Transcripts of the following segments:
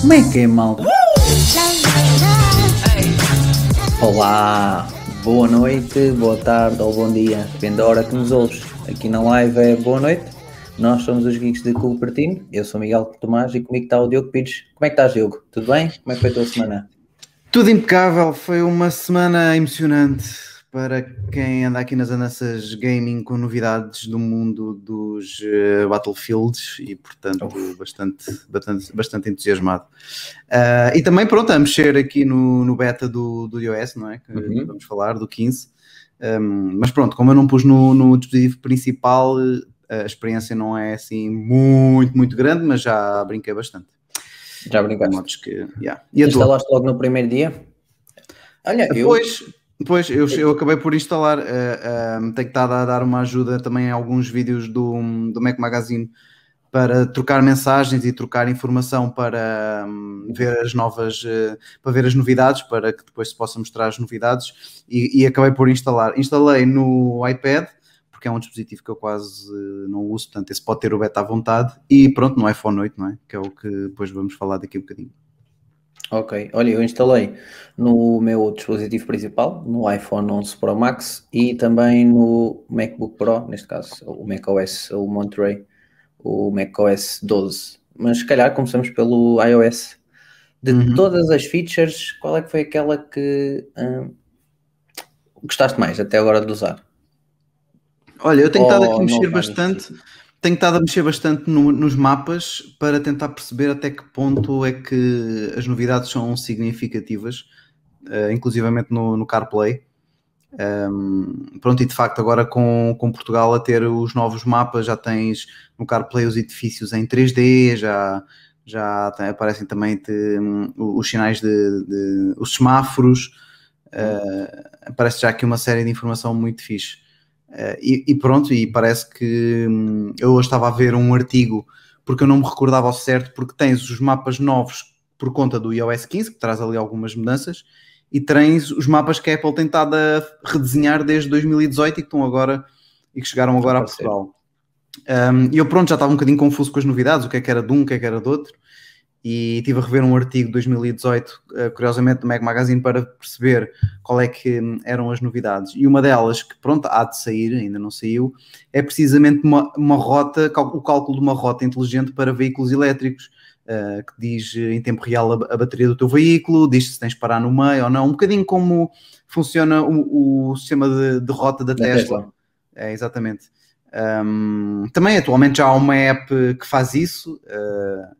Como é que é, malta? Olá, boa noite, boa tarde ou bom dia, depende da hora que nos ouves. Aqui na live é boa noite. Nós somos os Geeks de Cupertino. Eu sou Miguel Tomás e comigo está o Diogo Pires. Como é que estás, Diogo? Tudo bem? Como é que foi a tua semana? Tudo impecável, foi uma semana emocionante para quem anda aqui nas andanças gaming com novidades do mundo dos eh, Battlefields e, portanto, bastante, bastante, bastante entusiasmado. Ah, e também, pronto, a mexer aqui no, no beta do, do iOS, não é? Que Uhum. vamos falar, do 15. Um, mas pronto, como eu não pus no, no dispositivo principal, eh, a experiência não é assim muito, muito grande, mas já brinquei bastante. Já brincaste? Modos que, yeah. E tua? Instalaste logo no primeiro dia? Olha, eu... Depois, depois eu, eu acabei por instalar, eh, eh, tenho estado a dar uma ajuda também a alguns vídeos do, do Mac Magazine para trocar mensagens e trocar informação para hum, ver as novas, eh, para ver as novidades, para que depois se possa mostrar as novidades e, e acabei por instalar. Instalei no iPad, porque é um dispositivo que eu quase eh, não uso, portanto esse pode ter o beta à vontade, e pronto, no iPhone 8, não é? Que é o que depois vamos falar daqui a um bocadinho. Ok, olha, eu instalei no meu dispositivo principal, no iPhone 11 Pro Max e também no MacBook Pro, neste caso, o macOS, o Monterey, o macOS 12. Mas se calhar começamos pelo iOS. De Uhum. todas as features, qual é que foi aquela que hum, gostaste mais até agora de usar? Olha, eu tenho estado aqui a mexer não vai bastante, tenho estado a mexer bastante no- nos mapas para tentar perceber até que ponto é que as novidades são significativas, eh, inclusivamente no, no CarPlay. Um, pronto, e de facto, agora com, com Portugal a ter os novos mapas, já tens no CarPlay os edifícios em 3D, já, já tem- aparecem também te- hum, os sinais de, de- os semáforos, eh, aparece já aqui uma série de informação muito fixe. Eh, e, e pronto, e parece que hum, eu hoje estava a ver um artigo porque eu não me recordava ao certo, porque tens os mapas novos por conta do iOS 15, que traz ali algumas mudanças, e tens os mapas que a Apple tem estado a redesenhar desde 2018 e que estão agora e que chegaram agora a. Portugal. Um, e eu pronto, já estava um bocadinho confuso com as novidades, o que é que era de um, o que é que era de outro, e estive a rever um artigo de 2018, eh, curiosamente do Mac Magazine, para perceber qual é que hum, eram as novidades. E uma delas, que pronto, há de sair, ainda não saiu, é precisamente uma, uma rota, o cálculo de uma rota inteligente para veículos elétricos, eh, que diz eh, em tempo real a, a bateria do teu veículo, diz se tens de parar no meio ou não, um bocadinho como funciona o, o sistema de, de rota da Da Tesla. Tesla. É, exatamente. Um, também atualmente já há uma app que faz isso uh, uh,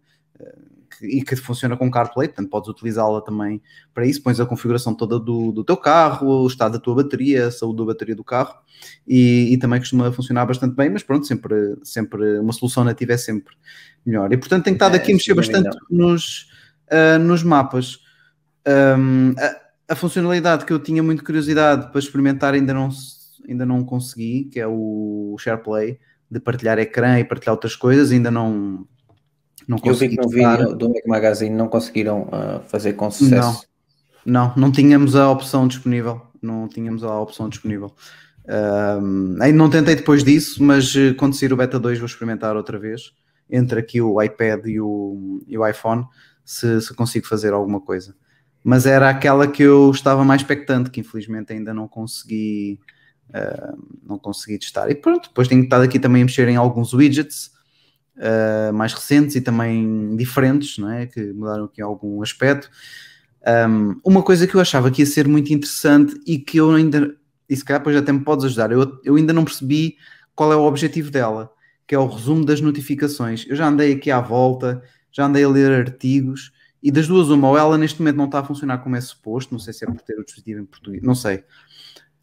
que- e que funciona com CarPlay, portanto podes utilizá-la também para isso. Pões a configuração toda do, do teu carro, o estado da tua bateria, a saúde da bateria do carro e, e também costuma funcionar bastante bem, mas pronto, sempre, sempre uma solução nativa é sempre melhor. E portanto tenho estado É, aqui a mexer dúvida. bastante nos, uh, nos mapas. Um, a, a funcionalidade que eu tinha muita curiosidade para experimentar ainda não, ainda não consegui, que é o SharePlay, de partilhar ecrã e partilhar outras coisas, ainda não, não Eu vi que no vídeo do Mac Magazine não conseguiram ah, fazer com sucesso. Não, não tínhamos a opção disponível. Não tínhamos a opção disponível. Um, ainda não tentei depois disso, mas eh, quando sair o Beta 2 vou experimentar outra vez. Entre aqui o iPad e o, e o iPhone, se, se consigo fazer alguma coisa. Mas era aquela que eu estava mais expectante, que infelizmente ainda não consegui, uh, não consegui testar. E pronto, depois tenho estado aqui também a mexer em alguns widgets uh, mais recentes e também diferentes, não é? que mudaram aqui algum aspecto. Um, uma coisa que eu achava que ia ser muito interessante e que eu ainda, e se calhar depois até me podes ajudar, eu, eu ainda não percebi qual é o objetivo dela, que é o resumo das notificações. Eu já andei aqui à volta, já andei a ler artigos e das duas, uma, ou ela neste momento não está a funcionar como é suposto, não sei se é por ter o dispositivo em português, não sei,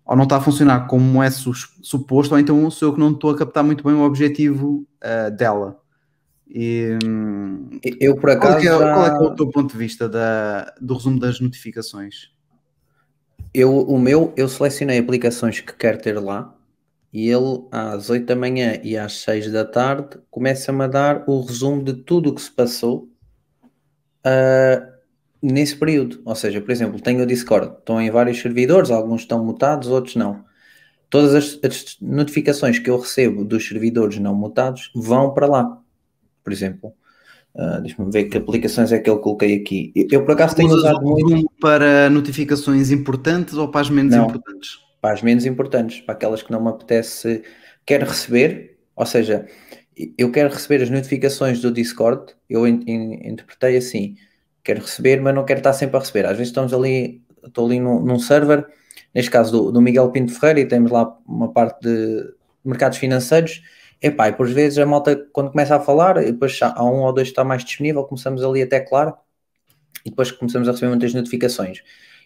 ou não está a funcionar como é su- suposto, ou então sou eu que não estou a captar muito bem o objetivo ah, dela. E, hum, Eu, por qual, acaso, é que é, já- qual é é o teu ponto de vista da, do resumo das notificações? eu, o meu, eu selecionei aplicações que quero ter lá e ele às 8 da manhã e às 6 da tarde começa-me a dar o resumo de tudo o que se passou ah, nesse período. Ou seja, por exemplo, tenho o Discord, estão em vários servidores, alguns estão mutados, outros não. Todas as, as notificações que eu recebo dos servidores não mutados vão para lá. Por exemplo, uh, deixa-me ver que aplicações é que eu coloquei aqui. Eu, eu, por acaso tenho Usas usado o muito Zoom para notificações importantes ou para as menos Não. importantes? para as menos importantes, para aquelas que não me apetece, quero receber, ou seja, eu quero receber as notificações do Discord, eu in- in- interpretei assim, quero receber, mas não quero estar sempre a receber. Às vezes estamos ali, estou ali num, num server, neste caso do, do Miguel Pinto Ferreira, e temos lá uma parte de mercados financeiros. Epá, e por vezes a malta, quando começa a falar, e depois há um ou dois que está mais disponível, começamos ali até claro, e depois começamos a receber muitas notificações.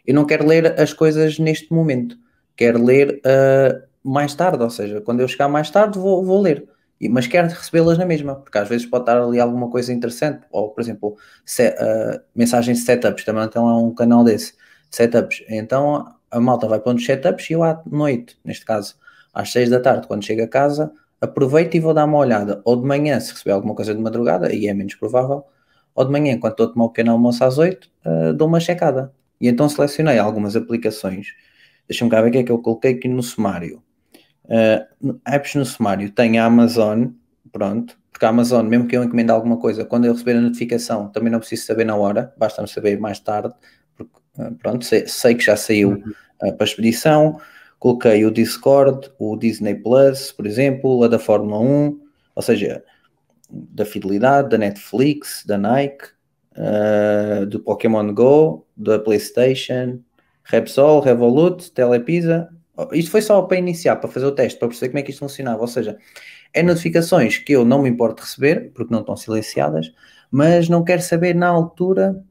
Eu não quero ler as coisas neste momento, quero ler ah, mais tarde, ou seja, quando eu chegar mais tarde vou, vou ler. Mas quero recebê-las na mesma, porque às vezes pode estar ali alguma coisa interessante, ou por exemplo, se, ah, mensagens de setups, também tem lá um canal desse, setups. Então a malta vai para uns setups e eu à noite, neste caso às seis da tarde, quando chego a casa, aproveito e vou dar uma olhada. Ou de manhã, se receber alguma coisa de madrugada, e é menos provável, ou de manhã, quando estou a tomar o pequeno almoço às oito, ah, dou uma checada. E então selecionei algumas aplicações. Deixa-me cá ver o que é que eu coloquei aqui no sumário. Uh, no- apps no sumário tem a Amazon, pronto, porque a Amazon, mesmo que eu encomende alguma coisa, quando eu receber a notificação, também não preciso saber na hora, basta-me saber mais tarde, porque uh, pronto, sei, sei que já saiu uh, para expedição. Coloquei o Discord, o Disney Plus, por exemplo, a da Fórmula 1, ou seja, da Fidelidade, da Netflix, da Nike, uh, do Pokémon Go, da PlayStation, Repsol, Revolut, Telepisa. Isto foi só para iniciar, para fazer o teste, para perceber como é que isto funcionava. Ou seja, é notificações que eu não me importo receber, porque não estão silenciadas, mas não quero saber na altura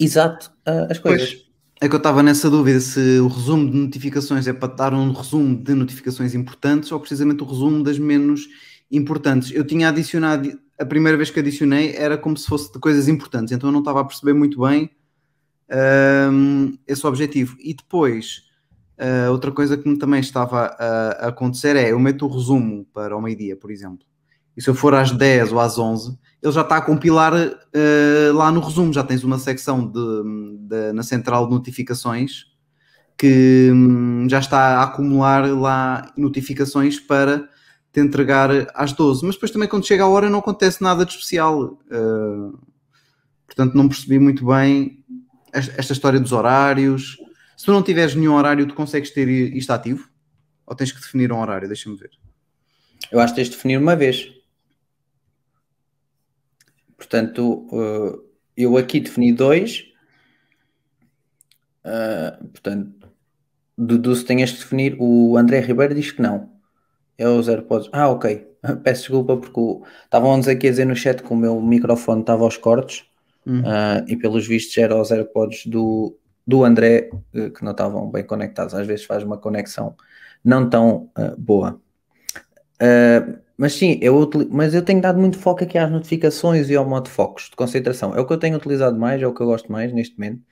exato uh, as coisas. Pois, é que eu estava nessa dúvida se o resumo de notificações é para dar um resumo de notificações importantes ou precisamente o resumo das menos importantes. Eu tinha adicionado, a primeira vez que adicionei era como se fosse de coisas importantes, então eu não estava a perceber muito bem hum, esse objetivo. E depois, uh, outra coisa que também estava a, a acontecer é, eu meto o resumo para o meio-dia, por exemplo, e se eu for às 10 ou às 11, ele já está a compilar uh, lá no resumo, já tens uma secção de, de- na central de notificações que hum, já está a acumular lá notificações para te entregar às 12, mas depois também quando chega a hora não acontece nada de especial. Uh, portanto, não percebi muito bem es- esta história dos horários. Se tu não tiveres nenhum horário, tu consegues ter isto ativo? Ou tens que definir um horário? Deixa-me ver. Eu acho que tens de definir uma vez. Portanto, uh, eu aqui defini dois. Uh, portanto, deduzo que tenhas de definir. O André Ribeiro diz que não. É os AirPods. Ah, ok. Peço desculpa porque o- estavam-nos aqui a dizer no chat que o meu microfone estava aos cortes Hum. uh, e pelos vistos eram os AirPods do, do André uh, que não estavam bem conectados. Às vezes faz uma conexão não tão uh, boa. Uh, mas sim, eu mas eu tenho dado muito foco aqui às notificações e ao modo focos de concentração. É o que eu tenho utilizado mais, é o que eu gosto mais neste momento.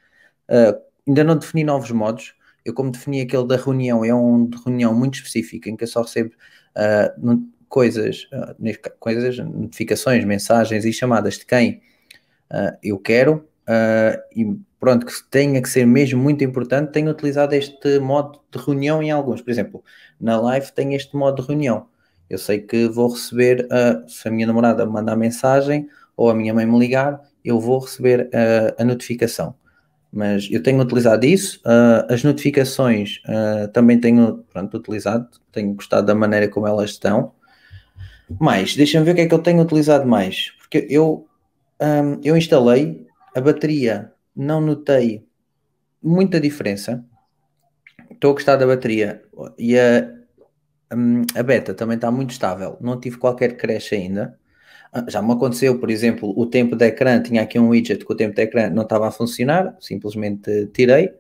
Uh, ainda não defini novos modos. Eu, como defini aquele da reunião, é um de reunião muito específico em que eu só recebo coisas, coisas, notificações, mensagens e chamadas de quem eu quero. Uh, e pronto, que tenha que ser mesmo muito importante, tenho utilizado este modo de reunião em alguns. Por exemplo, na live tem este modo de reunião. Eu sei que vou receber, uh, se a minha namorada me mandar mensagem ou a minha mãe me ligar, eu vou receber uh, a notificação. Mas eu tenho utilizado isso, uh, as notificações também tenho pronto, utilizado, tenho gostado da maneira como elas estão. Mais, deixa-me ver o que é que eu tenho utilizado mais, porque eu, um, eu instalei a bateria, não notei muita diferença. Estou a gostar da bateria e a, Hum, a beta também está muito estável, não tive qualquer crash ainda. Ah, Já me aconteceu, por exemplo, o tempo de ecrã, tinha aqui um widget que o tempo de ecrã não estava a funcionar, simplesmente tirei.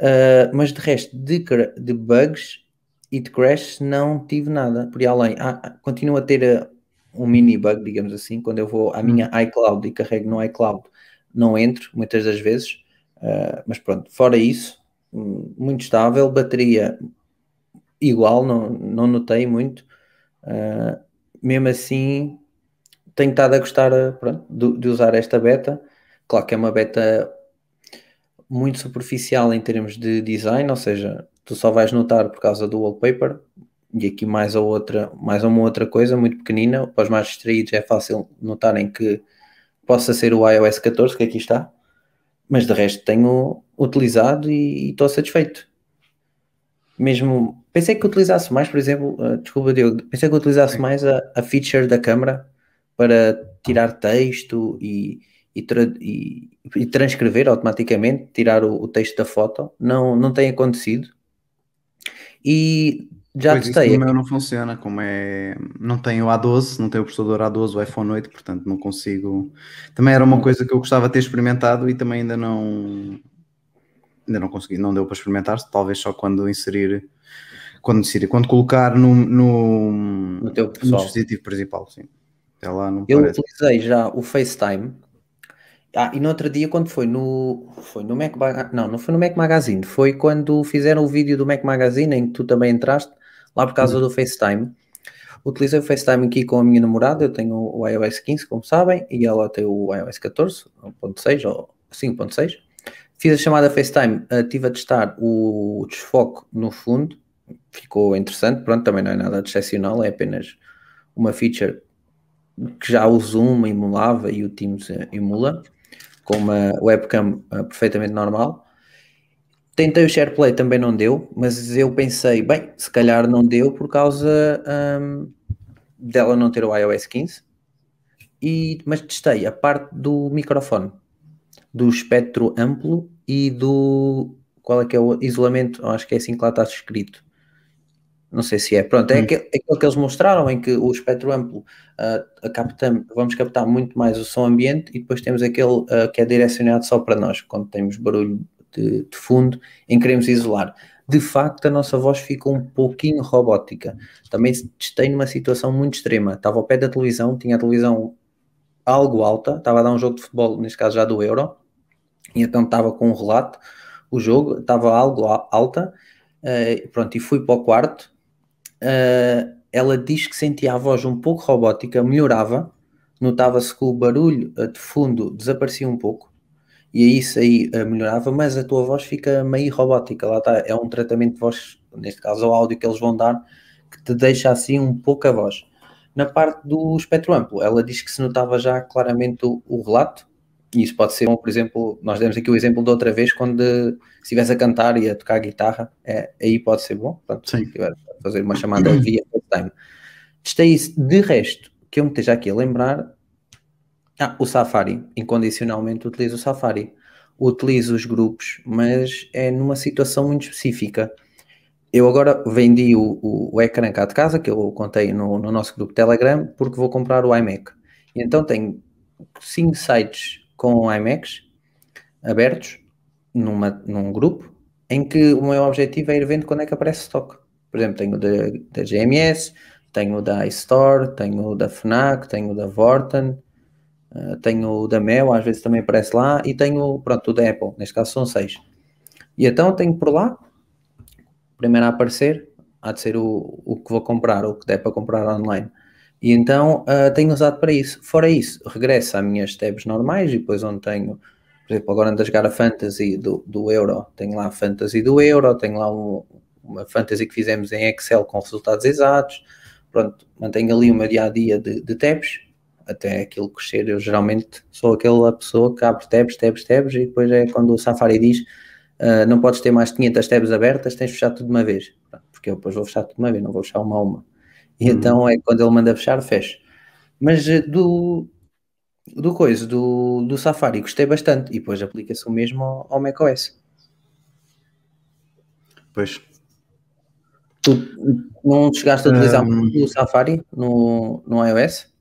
Ah, mas de resto, de, de bugs e de crash, não tive nada. Por aí além, ah, ah, continuo a ter um mini bug, digamos assim, quando eu vou à minha iCloud e carrego no iCloud, não entro muitas das vezes. Ah, mas pronto, fora isso, muito estável, bateria igual, não, não notei muito. Uh, mesmo assim, tenho estado a gostar uh, pronto, de, de usar esta beta. Claro que é uma beta muito superficial em termos de design, ou seja, tu só vais notar por causa do wallpaper e aqui mais a outra, mais uma outra coisa muito pequenina, para os mais distraídos é fácil notarem que possa ser o iOS 14 que aqui está, mas de resto tenho utilizado e estou satisfeito. Mesmo pensei que utilizasse mais, por exemplo, uh, desculpa Diogo, pensei que utilizasse mais a, a feature da câmera para tirar texto e, e, tra e, e transcrever automaticamente, tirar o, o, texto da foto. Não, não tem acontecido. E já pois testei. O meu não funciona, como é. Não tenho o A12, não tenho o processador A12, o iPhone 8, portanto não consigo. Também era uma coisa que eu gostava de ter experimentado e também ainda não. Ainda não consegui, não deu para experimentar, talvez só quando inserir. Quando inserir, quando colocar no, no, no teu no dispositivo principal, sim. Até lá não eu parece. utilizei já o FaceTime. Ah, e no outro dia, quando foi no. Foi no Mac Não, não foi no Mac Magazine. Foi quando fizeram o vídeo do Mac Magazine em que tu também entraste, lá por causa uhum. do FaceTime. Utilizei o FaceTime aqui com a minha namorada. Eu tenho o iOS 15, como sabem, e ela tem o iOS 14, 1.6 ou 5.6. Fiz a chamada FaceTime, estive a testar o desfoque no fundo, ficou interessante. Pronto, também não é nada de excepcional, é apenas uma feature que já o Zoom emulava e o Teams emula, com uma webcam uh, perfeitamente normal. Tentei o SharePlay, também não deu, mas eu pensei, bem, se calhar não deu por causa um, dela não ter o iOS 15. E, mas testei a parte do microfone, do espectro amplo e do qual é que é o isolamento, acho que é assim que lá está escrito não sei se é. Pronto, é, hum. aquele, aquilo que eles mostraram em que o espectro amplo uh, captam, vamos captar muito mais o som ambiente e depois temos aquele uh, que é direcionado só para nós, quando temos barulho de, de, fundo em que queremos isolar. De facto, a nossa voz fica um pouquinho robótica. Também testei numa situação muito extrema. Estava ao pé da televisão, tinha a televisão algo alta, estava a dar um jogo de futebol, neste caso já do Euro, e então estava com um relato, o jogo estava algo alta, uh, pronto, e fui para o quarto, uh, ela diz que sentia a voz um pouco robótica, melhorava, notava-se que o barulho uh, de fundo desaparecia um pouco, e isso aí uh, melhorava, mas a tua voz fica meio robótica, lá está, é um tratamento de voz, neste caso o áudio que eles vão dar, que te deixa assim um pouco a voz. Na parte do espectro amplo, ela diz que se notava já claramente o, o relato, e isso pode ser, por exemplo, nós demos aqui o exemplo de outra vez, quando estivesse a cantar e a tocar guitarra, é, aí pode ser bom. Pronto, Sim. Se tiver a fazer uma chamada via FaceTime. Testei isso. De resto, que eu me esteja aqui a lembrar, ah, o Safari. Incondicionalmente utilizo o Safari. Utilizo os grupos, mas é numa situação muito específica. Eu agora vendi o, o, o ecrã cá de casa, que eu contei no, no nosso grupo Telegram, porque vou comprar o iMac. E então tenho cinco sites com iMacs abertos numa, num grupo em que o meu objetivo é ir vendo quando é que aparece stock. Por exemplo, tenho da, da GMS, tenho da iStore, tenho da FNAC, tenho da Vorten, uh, tenho da Mel, às vezes também aparece lá, e tenho, pronto, o da Apple, neste caso são seis. E então tenho por lá, primeiro a aparecer, há de ser o, o que vou comprar, o que der para comprar online. E então uh, tenho usado para isso. Fora isso, regresso às minhas tabs normais e depois onde tenho, por exemplo, agora ando a jogar a Fantasy do, do Euro, tenho lá a Fantasy do Euro, tenho lá um, uma Fantasy que fizemos em Excel com resultados exatos. Pronto, mantenho ali o meu dia a dia de, de tabs até aquilo crescer. Eu geralmente sou aquela pessoa que abre tabs, tabs, tabs e depois é quando o Safari diz uh, não podes ter mais 500 tabs abertas, tens de fechar tudo de uma vez. Porque eu depois vou fechar tudo de uma vez, não vou fechar uma a uma. E uhum. então é quando ele manda fechar, fecha. Mas eh, do, do coisa, do, do Safari, gostei bastante. E depois aplica-se o mesmo ao, ao macOS. Pois. Tu não chegaste a utilizar um, o Safari no, no iOS?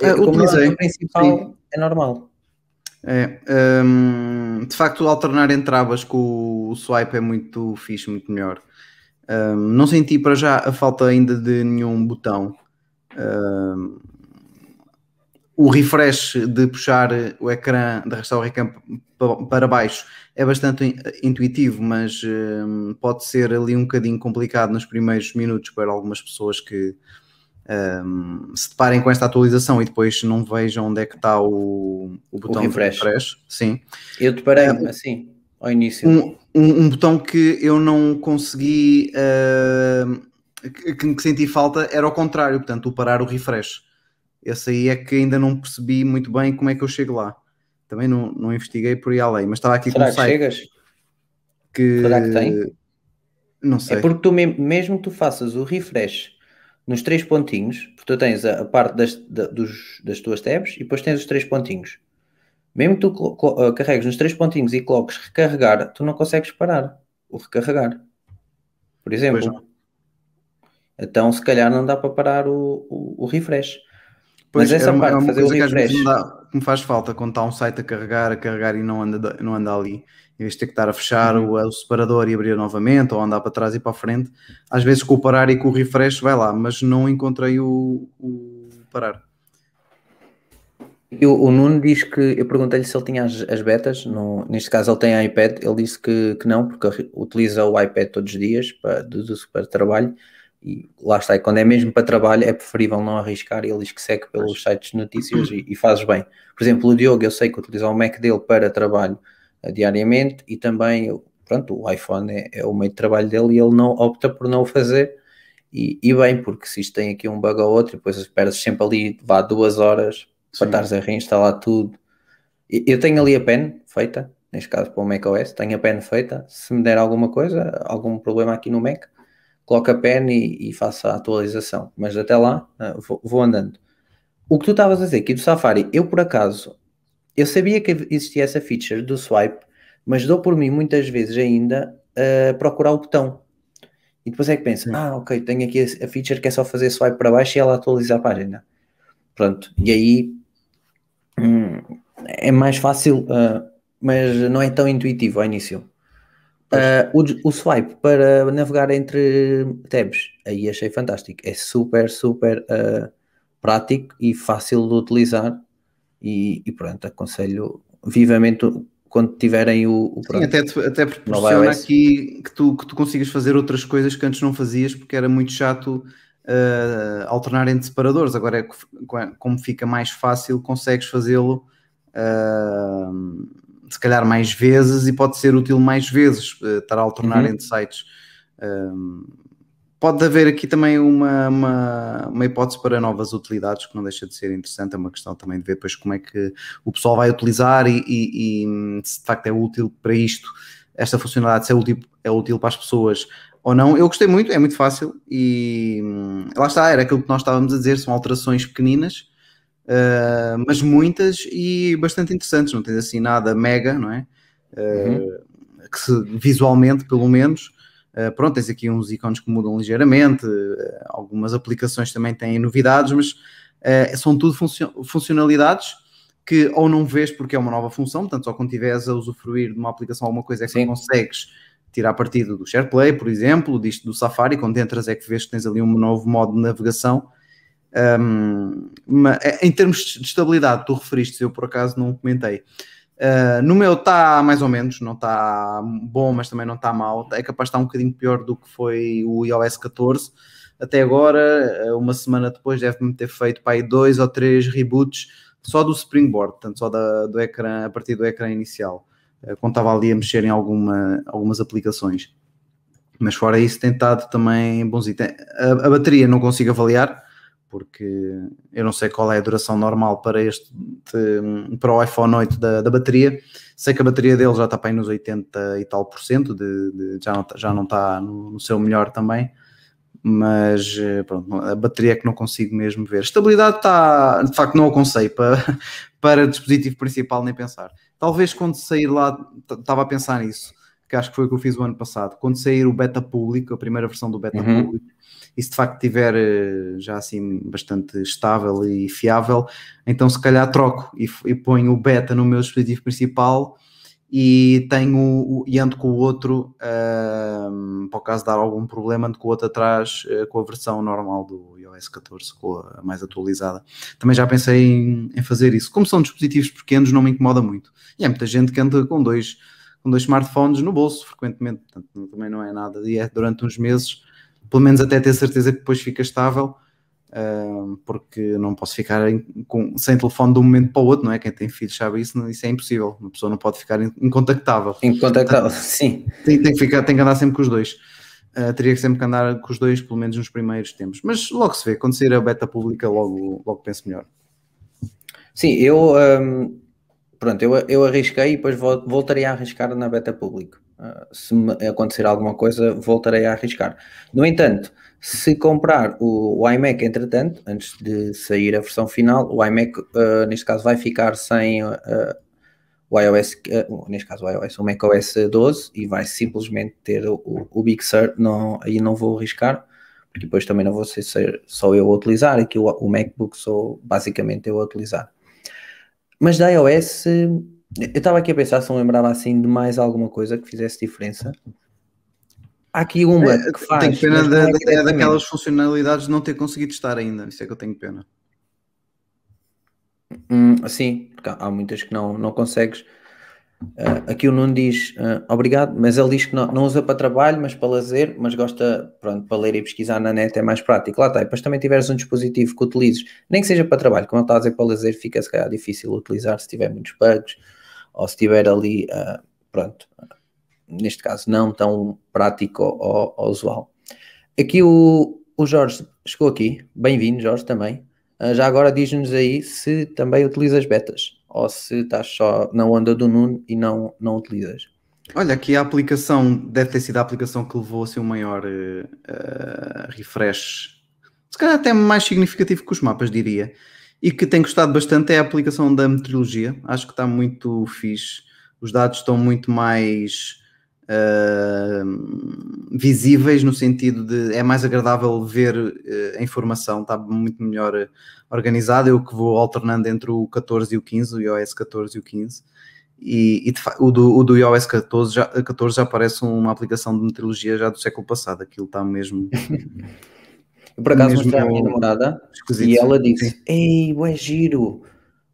É, utilizei. O principal sim. é normal. É, um, de facto, alternar entre abas com o swipe é muito fixe, muito melhor. Um, não senti para já a falta ainda de nenhum botão. Um, o refresh de puxar o ecrã, de arrastar o ecrã para baixo é bastante intuitivo, mas um, pode ser ali um bocadinho complicado nos primeiros minutos para algumas pessoas que um, se deparem com esta atualização e depois não vejam onde é que está o, o botão O de refresh. refresh, sim. Eu deparei-me assim, ao início. Um, um, um botão que eu não consegui, uh, que, que senti falta, era ao contrário, portanto, o parar o refresh. Esse aí é que ainda não percebi muito bem como é que eu chego lá. Também não, não investiguei por aí além, mas estava aqui com Será um que chegas? que. Será que tem? Não sei. É porque tu me- mesmo que tu faças o refresh nos três pontinhos, porque tu tens a, a parte das, da- dos- das tuas tabs e depois tens os três pontinhos. Mesmo que tu ah, carregues nos três pontinhos e coloques recarregar, tu não consegues parar o recarregar. Por exemplo. Então, se calhar, não dá para parar o, o, o refresh. Pois, Mas essa é uma, parte é uma fazer coisa que às vezes me, dá- me faz falta quando está um site a carregar, a carregar e não anda, não anda ali. Em vez de ter que estar a fechar Uhum. o, o separador e abrir novamente, ou andar para trás e para a frente, às vezes com o parar e com o refresh vai lá, mas não encontrei o, o parar. E o, Nuno diz que eu perguntei-lhe se ele tinha as, as betas, no, neste caso ele tem iPad, ele disse que, que não, porque utiliza o iPad todos os dias para, de, de- para trabalho e lá está, e quando é mesmo para trabalho é preferível não arriscar, ele diz que segue pelos sites de notícias e, e fazes bem. Por exemplo, o Diogo, eu sei que utiliza o Mac dele para trabalho eh, diariamente e também, pronto, o iPhone é, é o meio de trabalho dele e ele não opta por não o fazer e, e bem, porque se isto tem aqui um bug ou outro, depois perdes sempre ali, vá duas horas para Sim. estares a reinstalar tudo. E- Eu tenho ali a pen feita, neste caso para o macOS, tenho a pen feita. Se me der alguma coisa, algum problema aqui no Mac, coloco a pen e, e faço a atualização. Mas até lá ah, vou, vou andando. O que tu estavas a dizer aqui do Safari, eu por acaso, eu sabia que existia essa feature do swipe, mas dou por mim muitas vezes ainda a procurar o botão. E depois é que penso, ah, ok, tenho aqui a feature que é só fazer swipe para baixo e ela atualiza a página. Pronto, e aí hum, é mais fácil, ah, mas não é tão intuitivo ao início. Ah, o, o swipe para navegar entre tabs, aí achei fantástico. É super, super ah, prático e fácil de utilizar. E, e pronto, aconselho vivamente quando tiverem o, o Sim, até, até proporciona aqui que tu, que tu consigas fazer outras coisas que antes não fazias porque era muito chato uh, alternar entre separadores. Agora, é como fica mais fácil, consegues fazê-lo uh, se calhar mais vezes e pode ser útil mais vezes uh, estar a alternar Uhum. entre sites. Um, pode haver aqui também uma, uma, uma hipótese para novas utilidades que não deixa de ser interessante. É uma questão também de ver depois como é que o pessoal vai utilizar e, e- e se de facto é útil para isto, esta funcionalidade, se é útil, é útil para as pessoas ou não. Eu gostei muito, é muito fácil e hum, lá está, era aquilo que nós estávamos a dizer, são alterações pequeninas, ah, mas muitas e bastante interessantes, não tens assim nada mega, não é? Ah, que se, visualmente, pelo menos. Uh, pronto, tens aqui uns ícones que mudam ligeiramente, uh, algumas aplicações também têm novidades, mas uh, são tudo funcio- funcionalidades que ou não vês porque é uma nova função, portanto, só quando estiveres a usufruir de uma aplicação alguma coisa é que Sim. consegues tirar partido do SharePlay, por exemplo, disto do Safari, quando entras é que vês que tens ali um novo modo de navegação. Um, ma- em termos de estabilidade, tu referiste, eu por acaso não comentei. Uh, no meu está mais ou menos, não está bom, mas também não está mal. É capaz de estar um bocadinho pior do que foi o iOS 14. Até agora, uh, uma semana depois, deve-me ter feito para aí dois ou três reboots só do Springboard, portanto, só da, do ecrã, a partir do ecrã inicial. Quando estava ali a mexer em alguma, algumas aplicações. Mas fora isso, tem estado também. Tem- A, a bateria não consigo avaliar, porque eu não sei qual é a duração normal para este para o iPhone 8 da, da bateria. Sei que a bateria dele já está para aí nos 80 e tal por cento, de, de- já, não, está- já não está no, no seu melhor também, mas eh, pronto, a bateria é que não consigo mesmo ver. Estabilidade está, de facto, não aconselho para, para dispositivo principal nem pensar. Talvez quando sair lá, estava a pensar nisso, que acho que foi o que eu fiz o ano passado, quando sair o beta público, a primeira versão do beta Uhum. público, e se de facto estiver eh, já assim bastante estável e fiável, então se calhar troco e, e ponho o beta no meu dispositivo principal e tenho e ando com o outro ahm, para o caso de dar algum problema, ando com o outro atrás eh, com a versão normal do iOS 14, com a mais atualizada. Também já pensei em, em fazer isso. Como são dispositivos pequenos, não me incomoda muito. E há muita gente que anda com dois, com dois smartphones no bolso frequentemente, portanto também não é nada. E é durante uns meses, pelo menos até ter certeza que depois fica estável. Uh, porque não posso ficar em, com, sem telefone de um momento para o outro, não é? Quem tem filhos sabe isso, isso é impossível. Uma pessoa não pode ficar incontactável. Incontactável, sim. Tem, tem, que ficar, tem que andar sempre com os dois. Uh, teria que sempre que andar com os dois, pelo menos nos primeiros tempos. Mas logo se vê, quando sair a beta pública, logo, logo penso melhor. Sim, eu um, pronto, eu, eu arrisquei e depois voltarei a arriscar na beta pública. Uh, se acontecer alguma coisa, voltarei a arriscar. No entanto, se comprar o, o, iMac, entretanto, antes de sair a versão final, o iMac, uh, neste caso, vai ficar sem uh, o iOS, neste caso, o iOS, o macOS 12 e vai simplesmente ter o, o Big Sur. Não, aí não vou arriscar, porque depois também não vou ser só eu a utilizar. Aqui o, o MacBook sou basicamente eu a utilizar. Mas da iOS, eu estava aqui a pensar se não lembrava assim de mais alguma coisa que fizesse diferença. Há aqui uma é, que faz. Tenho pena da, é, é daquelas funcionalidades não ter conseguido estar ainda. Isso é que eu tenho pena. Hum, sim, porque há muitas que não, não consegues. Uh, aqui o Nuno diz uh, obrigado, mas ele diz que não, não, usa para trabalho, mas para lazer, mas gosta, pronto, para ler e pesquisar na net é mais prático. Lá está, e depois também tiveres um dispositivo que utilizes, nem que seja para trabalho, como ele está a dizer, para lazer, fica se calhar difícil utilizar se tiver muitos bugs ou se tiver ali, uh, pronto, neste caso não tão prático ou, ou usual. Aqui o, o Jorge chegou aqui, bem-vindo Jorge também. já agora diz-nos aí se também utilizas betas ou se estás só na onda do Nuno e não, não utilizas. Olha, aqui a aplicação deve ter sido a aplicação que levou assim, um maior uh, refresh, se calhar até mais significativo que os mapas, diria, e que tem gostado bastante é a aplicação da meteorologia. Acho que está muito fixe, os dados estão muito mais uh, visíveis no sentido de é mais agradável ver uh, a informação, está muito melhor uh, organizada. Eu que vou alternando entre o 14 e o 15, o iOS 14 e o 15. E, e o, do, o do iOS 14 já, 14 já parece uma aplicação de meteorologia já do século passado. Aquilo está mesmo. Eu por acaso mostrei à minha namorada e ela disse. Ei, ué, giro,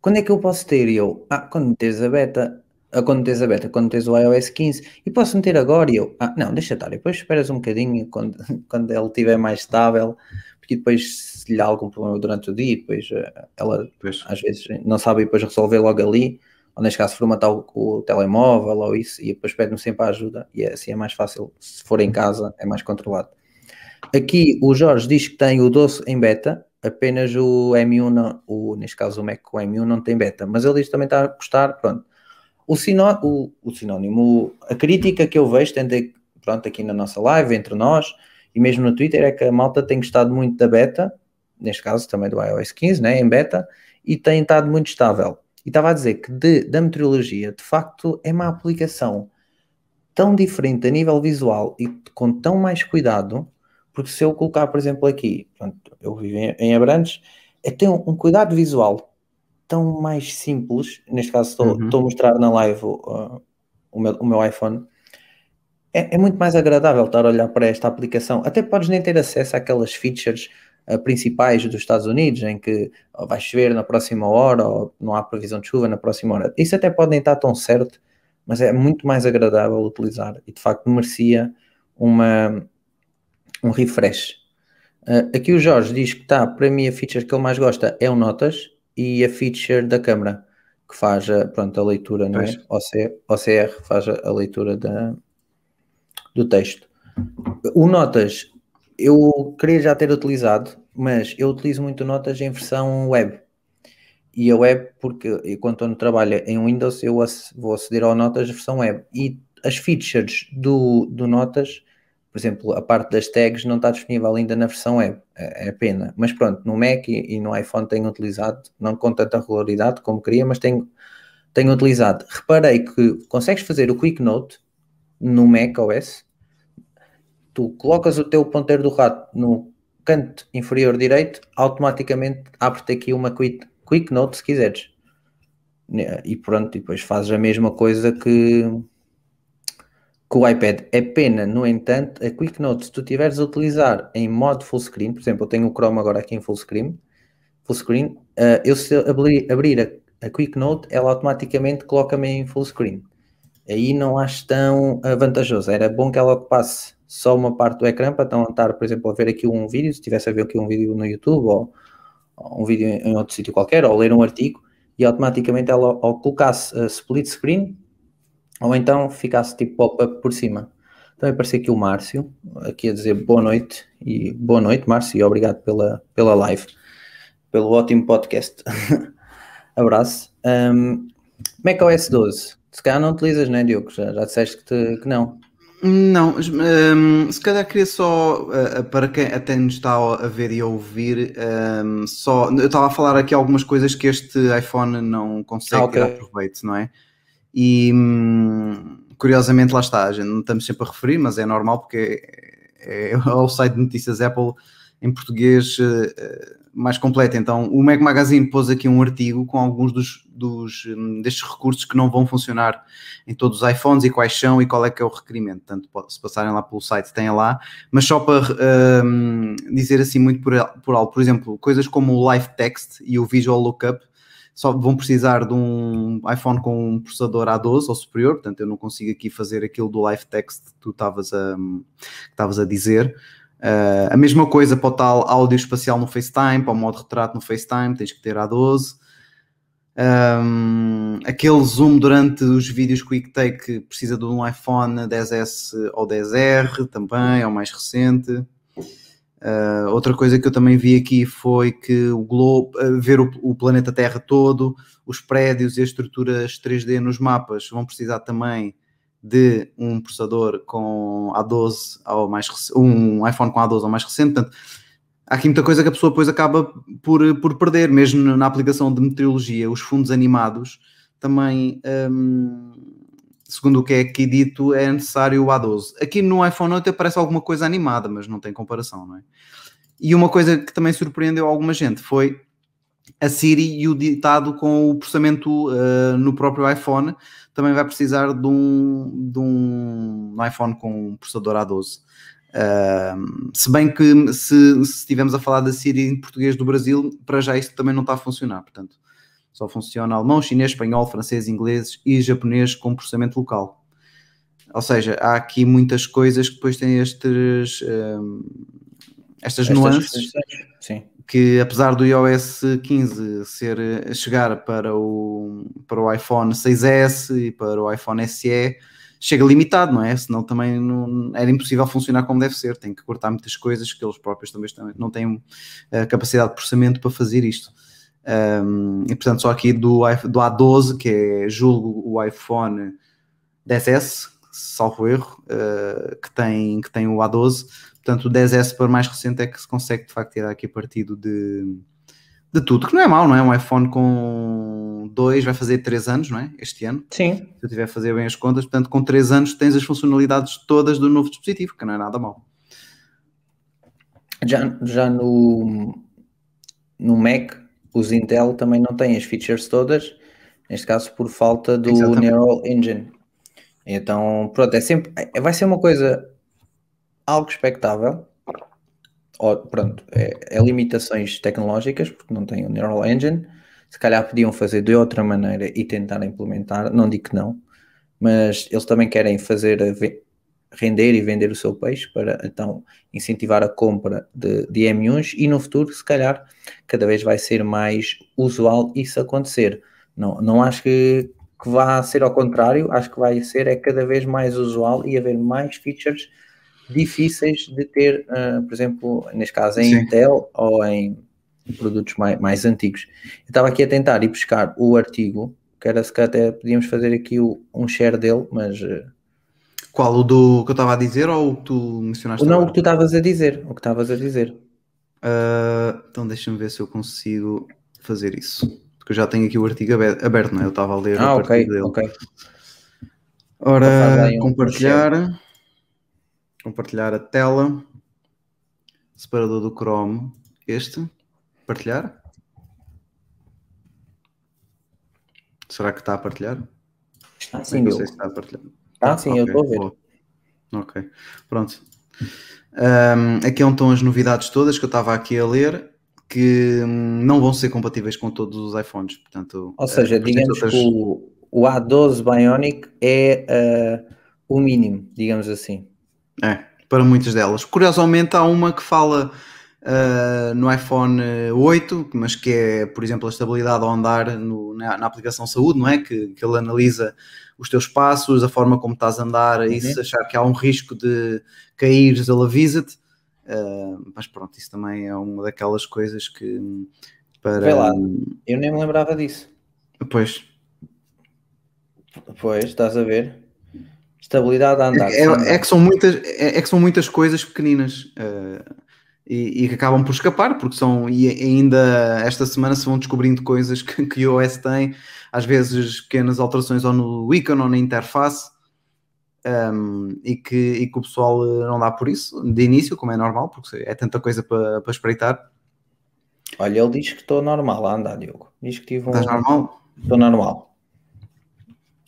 quando é que eu posso ter? E eu, ah, quando meteres a beta a quando tens a beta, quando tens o iOS 15, e posso meter agora e eu, ah, não, deixa estar, depois esperas um bocadinho quando, quando ele estiver mais estável, porque depois se lhe há algum problema durante o dia, depois eh, ela pois. às vezes não sabe e depois resolver logo ali, ou neste caso formatar o, o telemóvel ou isso, e depois pede-me sempre a ajuda, e é, assim é mais fácil, se for em casa é mais controlado. Aqui o Jorge diz que tem o doce em beta, apenas o M1, não, o, neste caso o Mac com o M1 não tem beta, mas ele diz que também está a gostar, pronto o, o, o sinónimo, a crítica que eu vejo, tentei, pronto, aqui na nossa live, entre nós, e mesmo no Twitter, é que a malta tem gostado muito da beta, neste caso também do iOS 15, né, em beta, e tem estado muito estável. E estava a dizer que de, da meteorologia, de facto, é uma aplicação tão diferente a nível visual e com tão mais cuidado, porque se eu colocar, por exemplo, aqui, pronto, eu vivo em, em Abrantes, é ter um, um cuidado visual tão mais simples. Neste caso, estou, uhum. estou a mostrar na live uh, o, meu, o meu iPhone. É, é, muito mais agradável estar a olhar para esta aplicação. Até podes nem ter acesso àquelas features uh, principais dos Estados Unidos, em que oh, vai chover na próxima hora ou não há previsão de chuva na próxima hora. Isso até pode nem estar tão certo, mas é muito mais agradável utilizar e de facto merecia uma, um refresh. Uh, aqui o Jorge diz que está, para mim, a feature que ele mais gosta é o Notas e a feature da câmara que faz a, pronto, a leitura, não é? OC, OCR faz a, leitura da, do texto. O Notas, eu queria já ter utilizado, mas eu utilizo muito Notas em versão web. E a web, porque quando no trabalho em Windows, eu vou aceder ao Notas versão web. E as features do, do Notas por exemplo, a parte das tags não está disponível ainda na versão web, é, é pena. Mas pronto, no Mac e, e, no iPhone tenho utilizado, não com tanta regularidade como queria, mas tenho, tenho utilizado. Reparei que consegues fazer o Quick Note no Mac OS, tu colocas o teu ponteiro do rato no canto inferior direito, automaticamente abre-te aqui uma quick, quick Note se quiseres. E pronto, e depois fazes a mesma coisa que com o iPad. É pena, no entanto, a Quick Note, se tu tiveres a utilizar em modo full screen, por exemplo, eu tenho o Chrome agora aqui em full screen, full screen, uh, eu se abrir, abrir a, a, Quick Note, ela automaticamente coloca-me em full screen. Aí não acho tão vantajoso. Era bom que ela ocupasse só uma parte do ecrã para então estar, por exemplo, a ver aqui um vídeo, se estivesse a ver aqui um vídeo no YouTube ou, ou um vídeo em outro sítio qualquer, ou ler um artigo, e automaticamente ela ou colocasse a split screen, ou então ficasse tipo pop-up por cima. Também apareceu aqui o Márcio, aqui a dizer boa noite, e boa noite, Márcio, e obrigado pela, pela live, pelo ótimo podcast. Abraço. Um, macOS 12, se calhar não utilizas, né, Diogo? Já, já disseste que, te, que não. Não, hum, se calhar queria só, uh, para quem até nos está a ver e a ouvir, um, só, eu estava a falar aqui algumas coisas que este iPhone não consegue Ah, ok. tirar proveito, não é? E hum, curiosamente lá está, a gente não estamos sempre a referir, mas é normal porque é, é o site de notícias Apple em português eh, eh, mais completo. Então o Mac Magazine pôs aqui um artigo com alguns dos, dos, hum, destes recursos que não vão funcionar em todos os iPhones e quais são e qual é que é o requerimento. Portanto, se passarem lá pelo site, tem lá. Mas só para hum, dizer assim muito por, por alto, por exemplo, coisas como o Live Text e o Visual Lookup só vão precisar de um iPhone com um processador A12 ou superior, portanto eu não consigo aqui fazer aquilo do Live Text que tu estavas a, que a dizer. Uh, a mesma coisa para o tal áudio espacial no FaceTime, para o modo retrato no FaceTime, tens que ter A12. Um, aquele zoom durante os vídeos Quick Take precisa de um iPhone 10S ou 10R também, é o mais recente. Uh, outra coisa que eu também vi aqui foi que o globo, uh, ver o, o planeta Terra todo, os prédios e as estruturas 3D nos mapas vão precisar também de um processador com A12 ao mais um iPhone com A12 ao mais recente. Portanto, há aqui muita coisa que a pessoa depois acaba por, por perder, mesmo na aplicação de meteorologia, os fundos animados também, hum, segundo o que é aqui dito, é necessário o A12. Aqui no iPhone 8 aparece alguma coisa animada, mas não tem comparação, não é? E uma coisa que também surpreendeu alguma gente foi a Siri e o ditado com o processamento uh, no próprio iPhone também vai precisar de um, de um iPhone com um processador A12. Uh, se bem que se, estivermos a falar da Siri em português do Brasil, para já isto também não está a funcionar. Portanto, só funciona alemão, chinês, espanhol, francês, inglês e japonês com processamento local. Ou seja, há aqui muitas coisas que depois têm estes, uh, estas, Estas nuances que apesar do iOS 15 ser, chegar para o, para o iPhone 6S e para o iPhone SE, chega limitado, não é? Senão também não, era impossível funcionar como deve ser. Tem que cortar muitas coisas que eles próprios também não têm a capacidade de processamento para fazer isto. Um, e portanto, só aqui do, i- do A12, que é, julgo, o iPhone 10S, salvo erro, uh, que, tem, que tem o A12. Portanto, o 10S para mais recente é que se consegue de facto tirar aqui partido de, de tudo, que não é mau, não é? Um iPhone com 2 vai fazer 3 anos, não é? Este ano, Sim, se eu tiver a fazer bem as contas, portanto, com 3 anos tens as funcionalidades todas do novo dispositivo, que não é nada mau. já, já no, no Mac, os Intel também não têm as features todas, neste caso por falta do Exatamente. Neural Engine. Então, pronto, é sempre, é- vai ser uma coisa algo expectável. Ó, pronto, é, é limitações tecnológicas, porque não tem o Neural Engine. Se calhar podiam fazer de outra maneira e tentar implementar, não digo que não, mas eles também querem fazer render e vender o seu peixe para então incentivar a compra de, de M1s e no futuro, se calhar, cada vez vai ser mais usual isso acontecer. Não, não acho que, que vá ser ao contrário, acho que vai ser é cada vez mais usual e haver mais features difíceis de ter, ah, por exemplo, neste caso em Sim. Intel ou em produtos mais, mais antigos. Eu estava aqui a tentar ir buscar o artigo, que era se calhar até podíamos fazer aqui o- um share dele, mas ah, Qual? O do que eu estava a dizer ou o que tu mencionaste? não o agora? que tu estavas a dizer, o que estavas a dizer. Ah, então deixa-me ver se eu consigo fazer isso. Porque eu já tenho aqui o artigo abe- aberto, não é? Eu estava a ler Ah, a ok, partir dele. ok. Então Ora, um- compartilhar. Compartilhar a tela. Separador do Chrome. Este. Partilhar. Será que está a partilhar? Está Sim, não sei se está a partilhar. Ah, sim, eu Ok, estou a ver. boa. Ok, pronto. Ahm, aqui estão as novidades todas que eu estava aqui a ler que hum, não vão ser compatíveis com todos os iPhones. Portanto, Ou seja, eh, depois tens digamos outras- que o, o A12 Bionic é ah, o mínimo, digamos assim. É, para muitas delas. Curiosamente, há uma que fala uh, no iPhone 8, mas que é, por exemplo, a estabilidade ao andar no, na, na, aplicação saúde, não é? Que, que ele analisa os teus passos, a forma como estás a andar, uhum. e se achar que há um risco de caíres, ele avisa-te. Uh, mas pronto, isso também é uma daquelas coisas que para. Vê lá, eu nem me lembrava disso. Pois. Pois, estás a ver? Estabilidade a andar. É, é, que, são muitas, é, é, que são muitas coisas pequeninas uh, e, que acabam por escapar, porque são. E ainda esta semana se vão descobrindo coisas que, que o OS tem, às vezes pequenas alterações ou no ícone ou na interface. Um, e, que, e que o pessoal eh, não dá por isso de início, como é normal, porque é tanta coisa para, para espreitar. Olha, ele diz que estou normal a andar, Diogo. Diz que tive um. Estás normal? Estou normal.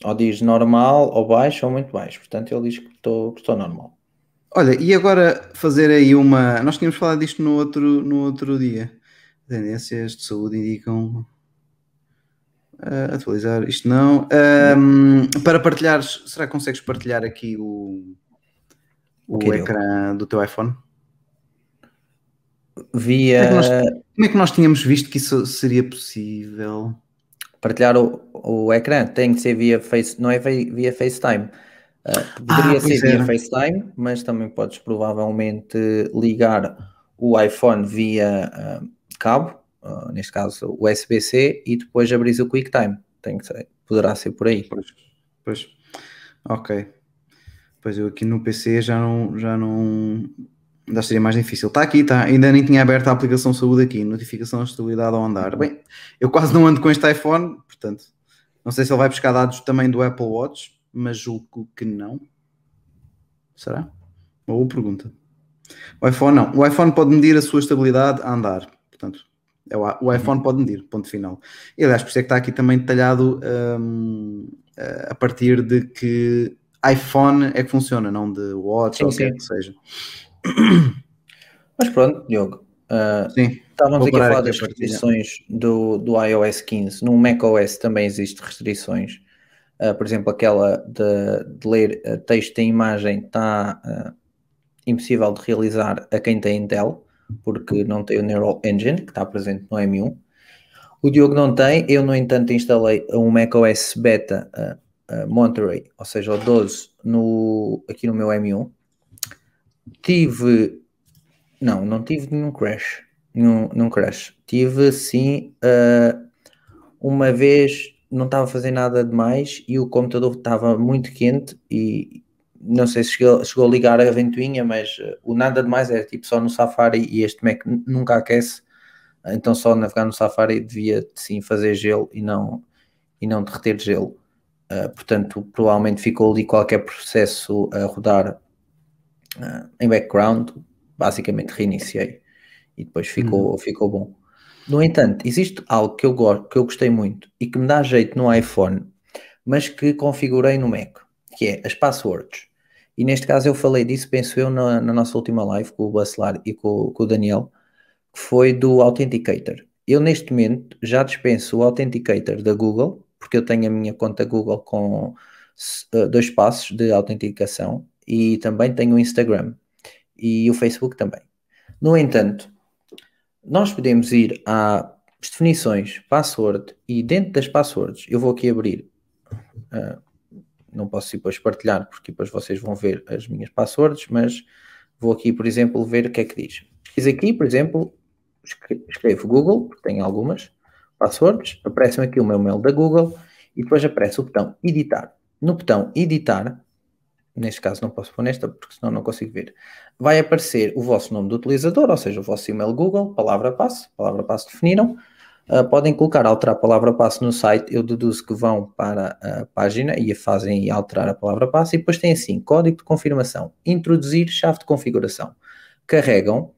Ou diz normal, ou baixo, ou muito baixo. Portanto, ele diz que estou, que estou normal. Olha, e agora fazer aí uma. Nós tínhamos falado disto no outro, no outro dia. Tendências de saúde indicam. Uh, atualizar isto não. Um, para partilhares, será que consegues partilhar aqui o, o, o ecrã do teu iPhone? Via. Como é, nós, como é, que nós, tínhamos visto que isso seria possível? Partilhar o, o ecrã tem que ser via Face, não é via FaceTime. Uh, poderia ah, ser via FaceTime, mas também podes provavelmente ligar o iPhone via uh, cabo, uh, neste caso USB-C, e depois abrir o QuickTime. Tem que ser, poderá ser por aí. Pois, pois. ok. Pois eu aqui no PC já não, já não ainda seria mais difícil. Está aqui, está. Ainda nem tinha aberto a aplicação saúde aqui, notificação de estabilidade ao andar. Bem, eu quase não ando com este iPhone, portanto, não sei se ele vai buscar dados também do Apple Watch, mas julgo que não. Será? Boa pergunta. O iPhone não. O iPhone pode medir a sua estabilidade a andar. Portanto, é o iPhone pode medir, ponto final. E aliás, por isso é que está aqui também detalhado um, a partir de que iPhone é que funciona, não de Watch sim, ou o que é que seja. Mas pronto, Diogo. Uh, Sim, estávamos aqui a falar das restrições do, do iOS 15. No macOS também existem restrições. Uh, por exemplo, aquela de, de ler uh, texto em imagem está impossível de realizar a quem tem Intel, porque não tem o Neural Engine, que está presente no M1. O Diogo não tem, eu, no entanto, instalei um macOS Beta Monterey, ou seja, o 12, no, aqui no meu M1 Tive. Não, não tive nenhum crash. Nenhum, nenhum crash. Tive sim uh, uma vez não estava a fazer nada demais e o computador estava muito quente e não sei se chegou, chegou a ligar a ventoinha, mas uh, o nada demais era tipo só no Safari e este Mac nunca aquece, então só navegar no Safari devia sim fazer gelo e não, e não derreter gelo. Uh, portanto, provavelmente ficou ali qualquer processo a rodar uh, em background, basicamente reiniciei e depois ficou, uhum. ficou bom. No entanto, existe algo que eu gosto, que eu gostei muito e que me dá jeito no iPhone, mas que configurei no Mac, que é as passwords. E neste caso eu falei disso, penso eu, na, na nossa última live com o Bacelar e com, com, o Daniel, que foi do Authenticator. Eu neste momento já dispenso o Authenticator da Google, porque eu tenho a minha conta Google com uh, dois passos de autenticação e também tenho o Instagram e o Facebook também. No entanto, nós podemos ir às definições, password, e dentro das passwords, eu vou aqui abrir, uh, não posso depois partilhar, porque depois vocês vão ver as minhas passwords, mas vou aqui, por exemplo, ver o que é que diz. Fiz aqui, por exemplo, escrevo Google, porque tenho algumas passwords, aparece-me aqui o meu mail da Google, e depois aparece o botão editar. No botão editar, neste caso não posso pôr nesta porque senão não consigo ver, vai aparecer o vosso nome do utilizador, ou seja, o vosso e-mail Google, palavra passe, palavra passe definiram, uh, podem colocar alterar palavra passe no site, eu deduzo que vão para a página e a fazem alterar a palavra passe e depois tem assim, código de confirmação, introduzir chave de configuração, carregam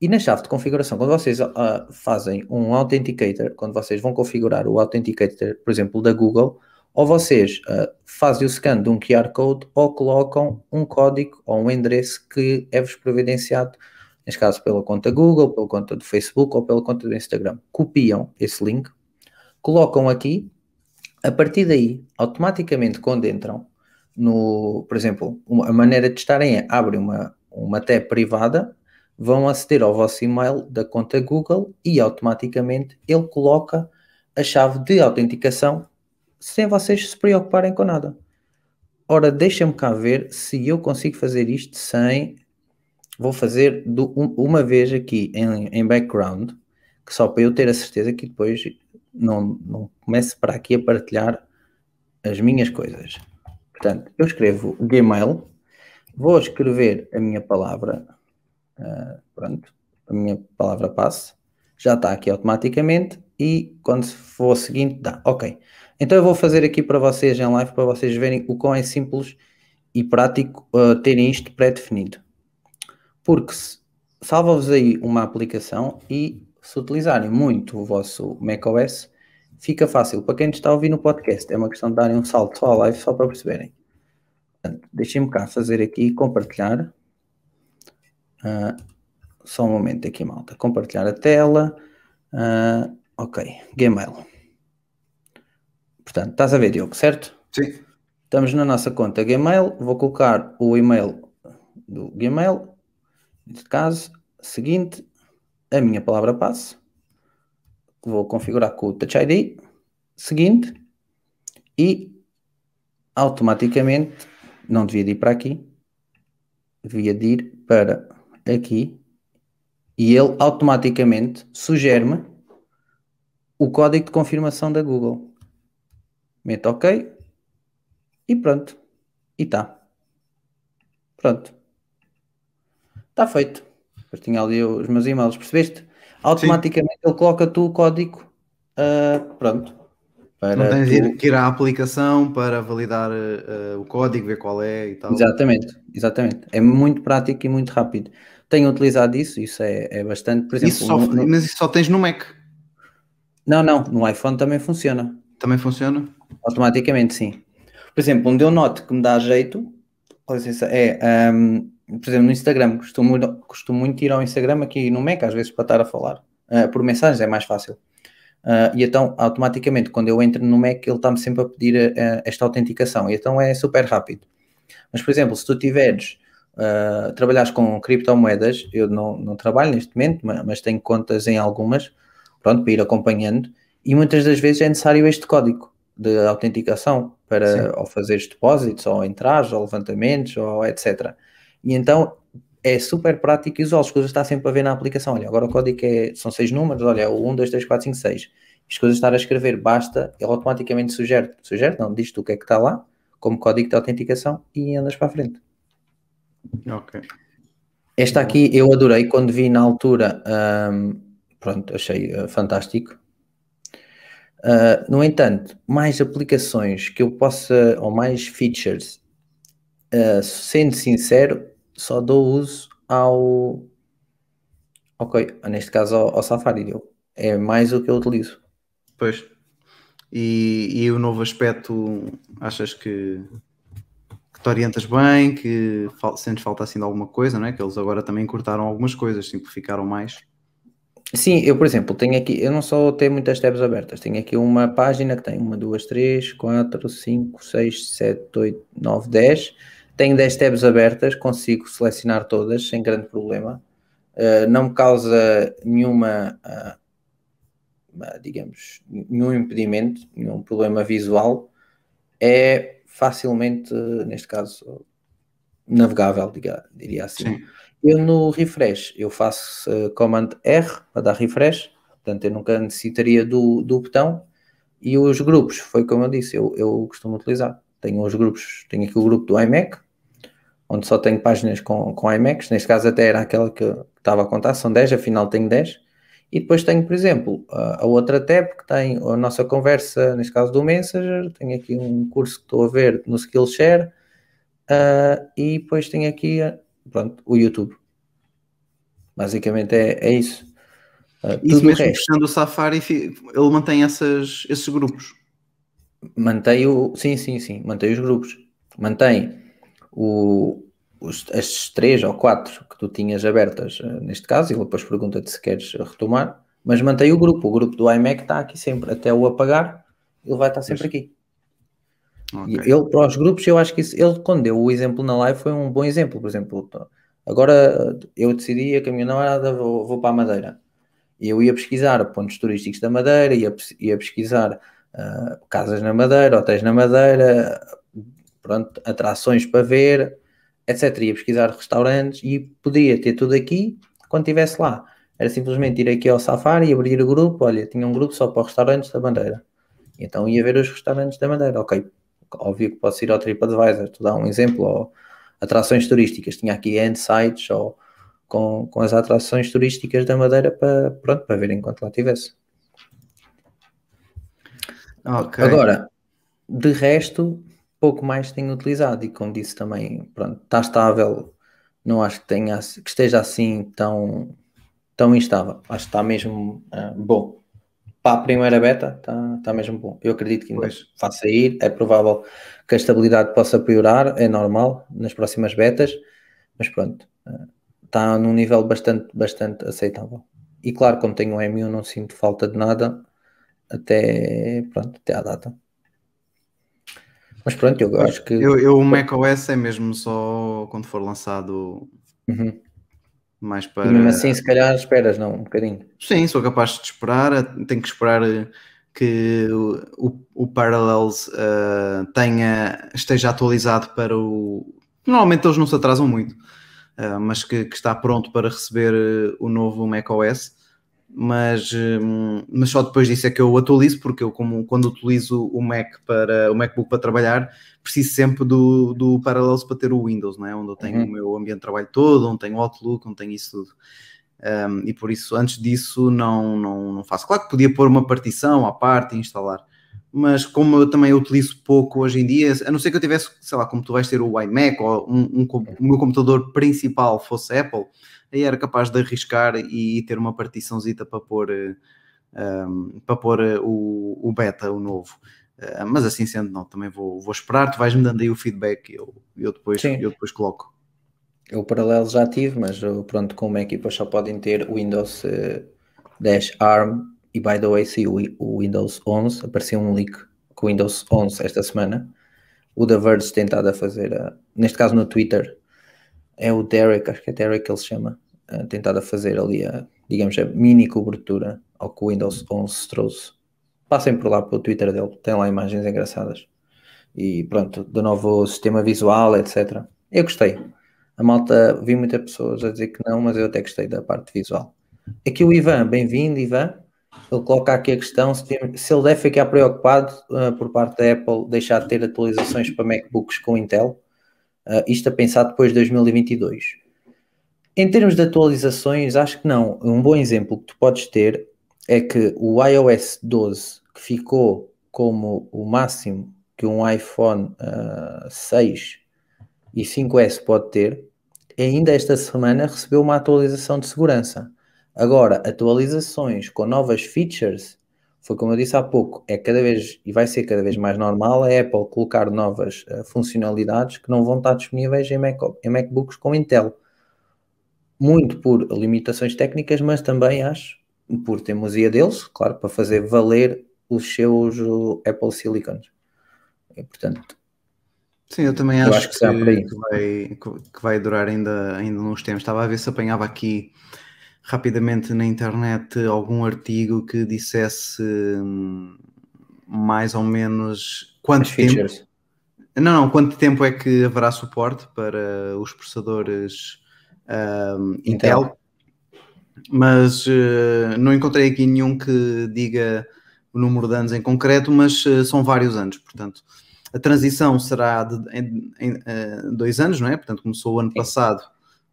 e na chave de configuração, quando vocês uh, fazem um authenticator, quando vocês vão configurar o authenticator, por exemplo, da Google, ou vocês uh, fazem o scan de um QR Code ou colocam um código ou um endereço que é-vos providenciado, neste caso pela conta Google, pela conta do Facebook ou pela conta do Instagram. Copiam esse link, colocam aqui, a partir daí, automaticamente quando entram no, por exemplo, uma, a maneira de estarem é abrem uma, uma tab privada, vão aceder ao vosso e-mail da conta Google e automaticamente ele coloca a chave de autenticação sem vocês se preocuparem com nada. Ora, deixa-me cá ver se eu consigo fazer isto sem. Vou fazer do, um, uma vez aqui em, em background, que só para eu ter a certeza que depois não, não comece para aqui a partilhar as minhas coisas. Portanto, eu escrevo Gmail, vou escrever a minha palavra, uh, pronto, a minha palavra passe, já está aqui automaticamente e quando for o seguinte dá, ok. Então eu vou fazer aqui para vocês em live, para vocês verem o quão é simples e prático uh, terem isto pré-definido. Porque salva-vos aí uma aplicação e se utilizarem muito o vosso macOS, fica fácil. Para quem está a ouvir no podcast, é uma questão de darem um salto à live, só para perceberem. Deixem-me cá fazer aqui, compartilhar. Uh, só um momento aqui, malta. Compartilhar a tela. Uh, ok, Gmail. Portanto, estás a ver, Diogo, certo? Sim. Estamos na nossa conta Gmail. Vou colocar o e-mail do Gmail. Neste caso, seguinte, a minha palavra passe vou configurar com o Touch ID, seguinte, e automaticamente, não devia de ir para aqui, devia de ir para aqui, e ele automaticamente sugere-me o código de confirmação da Google. Meto OK e pronto. E está. Pronto. Está feito. Depois tinha ali os meus e-mails, percebeste? automaticamente Sim. ele coloca tu o código, uh, pronto. Para não tens tu... que ir à aplicação para validar uh, o código, ver qual é e tal. Exatamente, exatamente. É muito prático e muito rápido. Tenho utilizado isso, isso é, é bastante, por exemplo... Isso só, no, Mas isso só tens no Mac? Não, não, no iPhone também funciona. Também funciona? Automaticamente, sim. Por exemplo, onde eu noto que me dá jeito, é... Um, por exemplo, no Instagram, costumo, costumo muito ir ao Instagram aqui no Mac, às vezes para estar a falar. Uh, por mensagens é mais fácil. Uh, e então, automaticamente, quando eu entro no Mac, ele está-me sempre a pedir uh, esta autenticação. E então é super rápido. Mas, por exemplo, se tu tiveres, uh, trabalhares com criptomoedas, eu não, não trabalho neste momento, mas, mas, tenho contas em algumas, pronto, para ir acompanhando. E muitas das vezes é necessário este código de autenticação para ou fazer depósitos, ou entrares, ou levantamentos, ou etc. E então é super prático e usá As coisas está sempre a ver na aplicação. Olha, agora o código é, são seis números, olha, é o 1, 2, 3, 4, 5, 6. As coisas estar a escrever, basta, ele automaticamente sugere, sugere, não, diz-te o que é que está lá, como código de autenticação e andas para a frente. Ok. Esta aqui eu adorei quando vi na altura, um, pronto, achei uh, fantástico. Uh, no entanto, mais aplicações que eu possa, ou mais features uh, sendo sincero, só dou uso ao. Ok, neste caso ao, ao Safari. É mais o que eu utilizo. Pois. E, e o novo aspecto, achas que, que te orientas bem, que fal, sentes falta assim de alguma coisa, não é? Que eles agora também cortaram algumas coisas, simplificaram mais. Sim, eu, por exemplo, tenho aqui, eu não só tenho muitas tabs abertas, tenho aqui uma página que tem uma, duas, três, quatro, cinco, seis, sete, oito, nove, dez tenho 10 tabs abertas, consigo selecionar todas sem grande problema. Uh, não me causa nenhuma, uh, digamos, nenhum impedimento, nenhum problema visual. É facilmente, neste caso, navegável, diga, diria assim. Sim. Eu no refresh, eu faço uh, Command R para dar refresh, portanto eu nunca necessitaria do, do botão. E os grupos, foi como eu disse, eu, eu costumo utilizar. Tenho os grupos, tenho aqui o grupo do iMac, onde só tenho páginas com, com IMAX, neste caso até era aquela que estava a contar, são 10, afinal tenho 10. E depois tenho, por exemplo, a, a outra tab que tem a nossa conversa, neste caso do Messenger, tenho aqui um curso que estou a ver no Skillshare, uh, e depois tenho aqui pronto, o YouTube. Basicamente é, é isso. Uh, isso mesmo fechando o Safari, ele mantém essas, esses grupos? Mantém o, sim, sim, sim, mantém os grupos. Mantém o, os, estes três ou quatro que tu tinhas abertas eh, neste caso, e depois pergunta-te se queres retomar, mas mantém o grupo. O grupo do iMac está aqui sempre, até o apagar, ele vai estar sempre aqui. Okay. Ele, para os grupos, eu acho que isso, ele, quando deu o exemplo na live, foi um bom exemplo. Por exemplo, agora eu decidi a namorada vou, vou para a Madeira. E eu ia pesquisar pontos turísticos da Madeira, ia, ia pesquisar uh, casas na Madeira, hotéis na Madeira, pronto, atrações para ver, etc. Ia pesquisar restaurantes e podia ter tudo aqui quando estivesse lá. Era simplesmente ir aqui ao Safari e abrir o grupo. Olha, tinha um grupo só para restaurantes da Madeira. Então ia ver os restaurantes da Madeira. Ok, óbvio que posso ir ao TripAdvisor, estou a dar um exemplo, ou atrações turísticas. Tinha aqui sites ou com, com as atrações turísticas da Madeira para, pronto, para ver enquanto lá estivesse. Okay. Agora, de resto, pouco mais tenho utilizado e como disse também, pronto, está estável, não acho que, tenha, que esteja assim tão, tão instável, acho que está mesmo uh, bom. Para a primeira beta está, está mesmo bom. Eu acredito que ainda vai sair, é provável que a estabilidade possa piorar, é normal nas próximas betas, mas pronto, está num nível bastante, bastante aceitável. E claro, como tenho um M1 não sinto falta de nada até, pronto, até à data. Mas pronto, eu acho que. Eu, eu o macOS é mesmo só quando for lançado uhum. Mais para. E mesmo assim, se calhar esperas, não? Um bocadinho. Sim, sou capaz de esperar. Tenho que esperar que o, o Parallels uh, tenha, esteja atualizado para o. Normalmente eles não se atrasam muito, uh, mas que, que, está pronto para receber o novo macOS mas, hum, mas só depois disso é que eu atualizo, porque eu, como quando utilizo o Mac para o MacBook para trabalhar, preciso sempre do, do Parallels para ter o Windows, não é? onde eu tenho uhum. o meu ambiente de trabalho todo, onde tenho o Outlook, onde tenho isso tudo. Um, e por isso, antes disso, não, não, não faço. Claro que podia pôr uma partição à parte e instalar, mas como eu também utilizo pouco hoje em dia, a não ser que eu tivesse, sei lá, como tu vais ter o iMac ou um, um, o meu computador principal fosse Apple aí era capaz de arriscar e ter uma partiçãozita para pôr, um, ehm, para pôr eh, o, o beta, o novo. Uh, mas assim sendo, não, também vou, vou esperar, tu vais-me dando aí o feedback e eu, eu, depois, eu depois coloco. Eu paralelo já tive, mas pronto, como equipas só podem ter Windows uh, 10 ARM e by the way, se o, Windows 11, apareceu um leak com o Windows 11 esta semana. O da Verge tentado a fazer, neste caso no Twitter, é o Derek, acho que é Derek que ele se chama, uh, tentado a fazer ali a, digamos, a mini cobertura ao que o Windows 11 trouxe. Passem por lá pelo Twitter dele, tem lá imagens engraçadas. E pronto, do novo sistema visual, etc. Eu gostei. A malta, vi muitas pessoas a dizer que não, mas eu até gostei da parte visual. Aqui o Ivan, bem-vindo, Ivan. Ele coloca aqui a questão se, se ele deve ficar preocupado uh, por parte da Apple deixar de ter atualizações para MacBooks com Intel. Uh, isto a pensar depois de 2022. Em termos de atualizações, acho que não. Um bom exemplo que tu podes ter é que o iOS 12, que ficou como o máximo que um iPhone uh, ah, 6 e 5S pode ter, ainda esta semana recebeu uma atualização de segurança. Agora, atualizações com novas features foi como eu disse há pouco, é cada vez e vai ser cada vez mais normal a Apple colocar novas uh, funcionalidades que não vão estar disponíveis em, Mac, em MacBooks com Intel. Muito por limitações técnicas, mas também acho por teimosia deles, claro, para fazer valer os seus Apple Silicons. E, portanto, Sim, eu também eu acho, acho, que, que, que, vai, que vai durar ainda, ainda uns tempos. Estava a ver se apanhava aqui rapidamente na internet algum artigo que dissesse hum, mais ou menos quanto tempo. Features. Não, não, quanto tempo é que haverá suporte para os processadores um, Intel. Intel. Mas uh, não encontrei aqui nenhum que diga o número de anos em concreto, mas uh, são vários anos, portanto. A transição será de, em, em uh, dois anos, não é? Portanto, começou o ano Sim. passado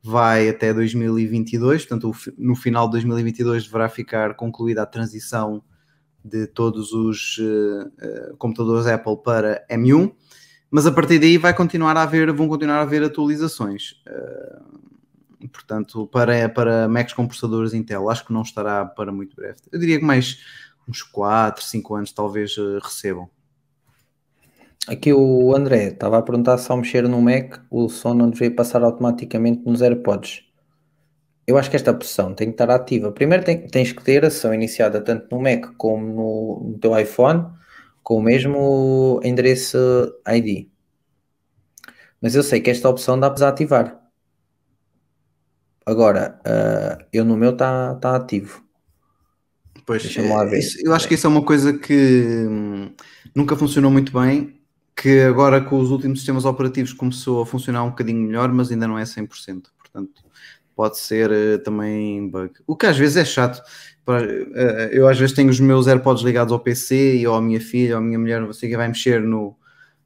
vai até 2022, portanto, no final de 2022 deverá ficar concluída a transição de todos os uh, computadores Apple para M1, mas a partir daí vai continuar a haver, vão continuar a haver atualizações. Uh, portanto, para, para Macs com processadores Intel, acho que não estará para muito breve. Eu diria que mais uns 4, 5 anos talvez recebam. Aqui o André estava a perguntar se ao mexer no Mac o som não deveria passar automaticamente nos AirPods. Eu acho que esta opção tem que estar ativa. Primeiro tem, tens que ter a sessão iniciada tanto no Mac como no, no teu iPhone, com o mesmo endereço ID. Mas eu sei que esta opção dá para desativar. Agora, uh, eu no meu está tá ativo. Pois, Deixa-me lá ver. Isso, eu acho que isso é uma coisa que hum, nunca funcionou muito bem, que agora com os últimos sistemas operativos começou a funcionar um bocadinho melhor, mas ainda não é 100%. Portanto, pode ser uh, também bug. O que às vezes é chato. Uh, eu às vezes tenho os meus AirPods ligados ao PC e ou à minha filha ou à minha mulher, você que vai mexer no,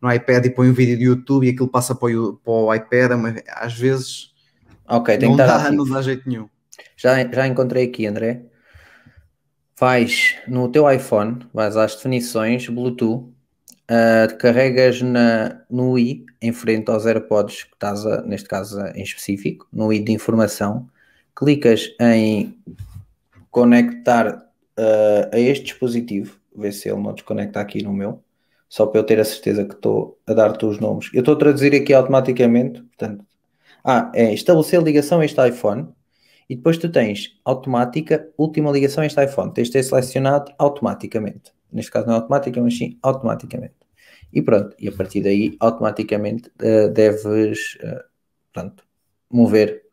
no iPad e põe um vídeo do YouTube e aquilo passa para o, para o iPad, mas às vezes Ok, tem não, dá, não dá jeito nenhum. Já, já encontrei aqui, André. Vais no teu iPhone, vais às definições, Bluetooth, uh, carregas na, no i em frente aos AirPods, que estás a, neste caso em específico, no i de informação, clicas em conectar uh, a este dispositivo, ver se ele não desconecta aqui no meu, só para eu ter a certeza que estou a dar-te os nomes. Eu estou a traduzir aqui automaticamente, portanto, ah, é estabelecer ligação a este iPhone e depois tu tens automática, última ligação a este iPhone. Tens de ter selecionado automaticamente. Neste caso não é automática, mas sim automaticamente. E pronto, e a partir daí automaticamente uh, deves uh, pronto, mover,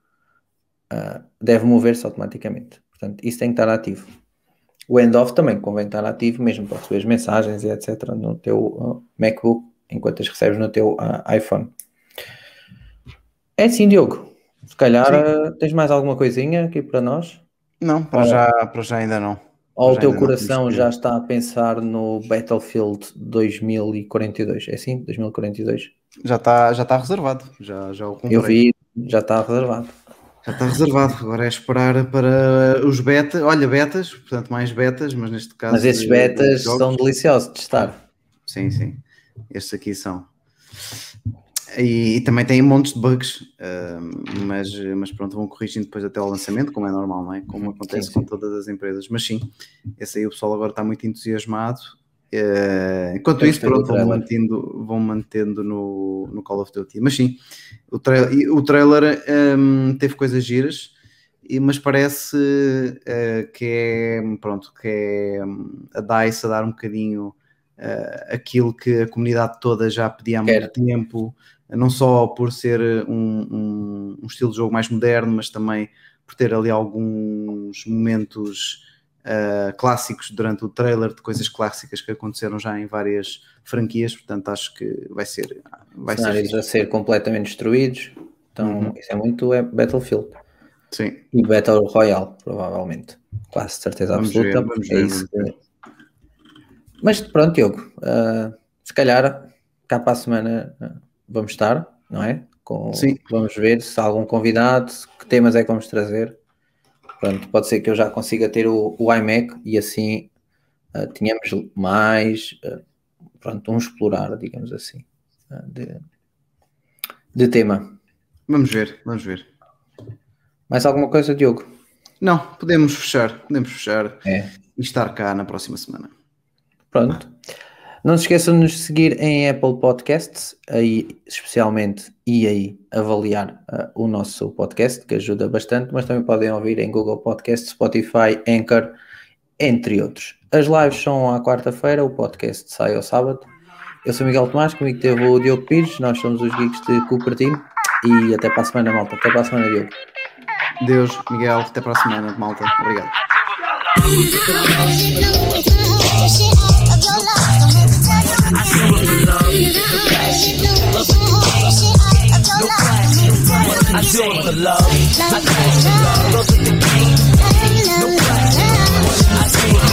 uh, deve mover-se automaticamente. Portanto, isso tem que estar ativo. O end-off também convém estar ativo, mesmo para receber mensagens e etc. no teu MacBook, enquanto as recebes no teu iPhone. É sim, Diogo. Se calhar tens mais alguma coisinha aqui para nós? Não, para, uh, já, para já ainda não. Ou o teu coração já está a pensar no Battlefield 2042? É assim? 2042? Já está, já está reservado. Já, já o comprei. Eu vi, já está reservado. Já está reservado. Agora é esperar para os betas. Olha, betas, portanto, mais betas, mas neste caso. Mas esses betas são deliciosos de estar. Sim, sim. Estes aqui são. E, e, também tem montes de bugs, uh, mas, mas pronto, vão corrigindo depois até o lançamento, como é normal, não é? Como acontece sim, sim. com todas as empresas. Mas sim, esse aí o pessoal agora está muito entusiasmado. Uh, enquanto isso, pronto, vão mantendo, vão mantendo no, no Call of Duty. Mas sim, o, tra o trailer um, teve coisas giras, mas parece uh, que é, pronto, que é a DICE a dar um bocadinho uh, aquilo que a comunidade toda já pedia há muito tempo, não só por ser um, um, um, estilo de jogo mais moderno, mas também por ter ali alguns momentos uh, clássicos durante o trailer de coisas clássicas que aconteceram já em várias franquias, portanto acho que vai ser vai cenários ser a ser completamente destruídos, então uhum. isso é muito é Battlefield. Sim. E Battle Royale, provavelmente. Quase certeza vamos absoluta. Ver, vamos é ver, isso que... Mas pronto, Diogo, uh, se calhar cá para a semana vamos estar, não é? Com, Sim. Vamos ver se há algum convidado, que temas é que vamos trazer. Pronto, pode ser que eu já consiga ter o, o iMac e assim uh, tenhamos mais, uh, pronto, um explorar, digamos assim, uh, de, de tema. Vamos ver, vamos ver. Mais alguma coisa, Diogo? Não, podemos fechar, podemos fechar é. e estar cá na próxima semana. Pronto. Não se esqueçam de nos seguir em Apple Podcasts, aí especialmente, e aí avaliar uh, o nosso podcast, que ajuda bastante, mas também podem ouvir em Google Podcasts, Spotify, Anchor, entre outros. As lives são à quarta-feira, o podcast sai ao sábado. Eu sou Miguel Tomás, comigo teve o Diogo Pires, nós somos os geeks de Cupertino e até para a semana, malta. Até para a semana, Diogo. Deus, Miguel, até para a semana, malta. Obrigado. do it for love. I do it for love. I do it for love. I do it for love.